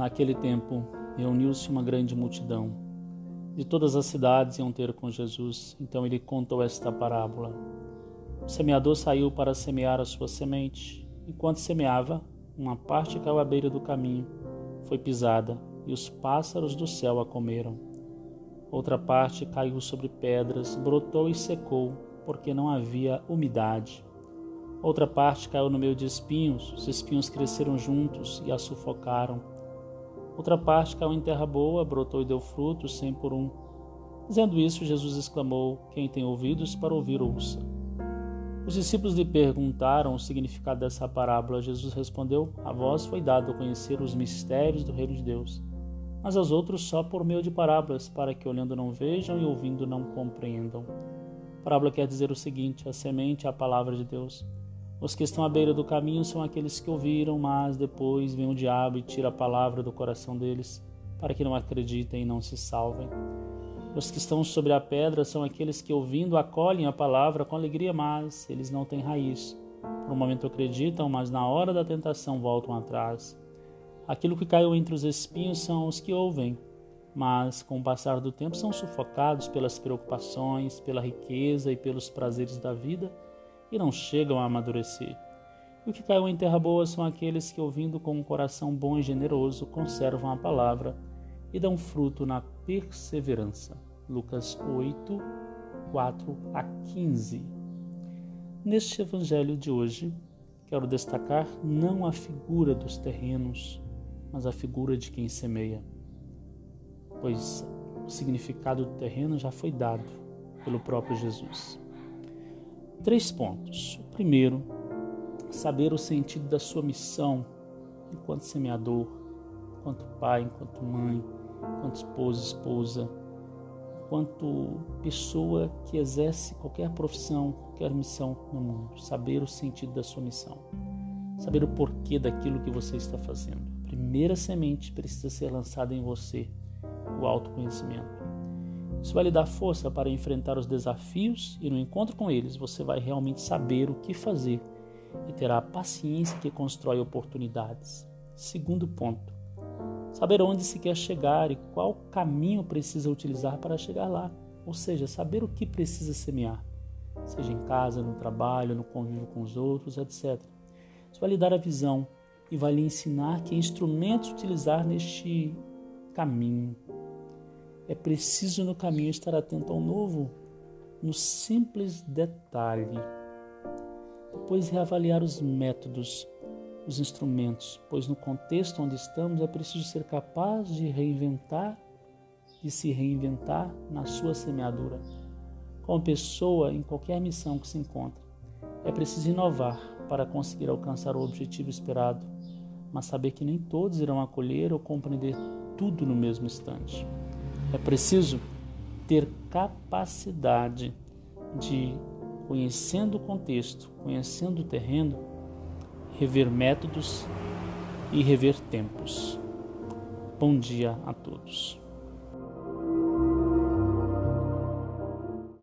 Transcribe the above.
Naquele tempo, reuniu-se uma grande multidão. De todas as cidades iam ter com Jesus. Então ele contou esta parábola. O semeador saiu para semear a sua semente. Enquanto semeava, uma parte caiu à beira do caminho, foi pisada, e os pássaros do céu a comeram. Outra parte caiu sobre pedras, brotou e secou, porque não havia umidade. Outra parte caiu no meio de espinhos, os espinhos cresceram juntos e a sufocaram. Outra parte caiu em terra boa, brotou e deu frutos, cem por um. Dizendo isso, Jesus exclamou: Quem tem ouvidos para ouvir, ouça. Os discípulos lhe perguntaram o significado dessa parábola. Jesus respondeu: A vós foi dado conhecer os mistérios do reino de Deus, mas aos outros só por meio de parábolas, para que olhando não vejam e ouvindo não compreendam. A parábola quer dizer o seguinte: a semente é a palavra de Deus. Os que estão à beira do caminho são aqueles que ouviram, mas depois vem o diabo e tira a palavra do coração deles, para que não acreditem e não se salvem. Os que estão sobre a pedra são aqueles que, ouvindo, acolhem a palavra com alegria, mas eles não têm raiz. Por um momento acreditam, mas na hora da tentação voltam atrás. Aquilo que caiu entre os espinhos são os que ouvem, mas com o passar do tempo são sufocados pelas preocupações, pela riqueza e pelos prazeres da vida e não chegam a amadurecer. E o que caiu em terra boa são aqueles que, ouvindo com um coração bom e generoso, conservam a palavra e dão fruto na perseverança. Lucas 8, 4 a 15. Neste evangelho de hoje, quero destacar não a figura dos terrenos, mas a figura de quem semeia, pois o significado do terreno já foi dado pelo próprio Jesus. Três pontos. O primeiro, saber o sentido da sua missão enquanto semeador, enquanto pai, enquanto mãe, enquanto esposo, esposa, enquanto pessoa que exerce qualquer profissão, qualquer missão no mundo. Saber o sentido da sua missão. Saber o porquê daquilo que você está fazendo. A primeira semente precisa ser lançada em você, o autoconhecimento. Isso vai lhe dar força para enfrentar os desafios e no encontro com eles você vai realmente saber o que fazer e terá a paciência que constrói oportunidades. Segundo ponto, saber onde se quer chegar e qual caminho precisa utilizar para chegar lá, ou seja, saber o que precisa semear, seja em casa, no trabalho, no convívio com os outros, etc. Isso vai lhe dar a visão e vai lhe ensinar que instrumentos utilizar neste caminho é preciso no caminho estar atento ao novo, no simples detalhe. Depois reavaliar os métodos, os instrumentos, pois no contexto onde estamos é preciso ser capaz de reinventar, de se reinventar na sua semeadura. Como pessoa em qualquer missão que se encontre, é preciso inovar para conseguir alcançar o objetivo esperado, mas saber que nem todos irão acolher ou compreender tudo no mesmo instante. É preciso ter capacidade de, conhecendo o contexto, conhecendo o terreno, rever métodos e rever tempos. Bom dia a todos.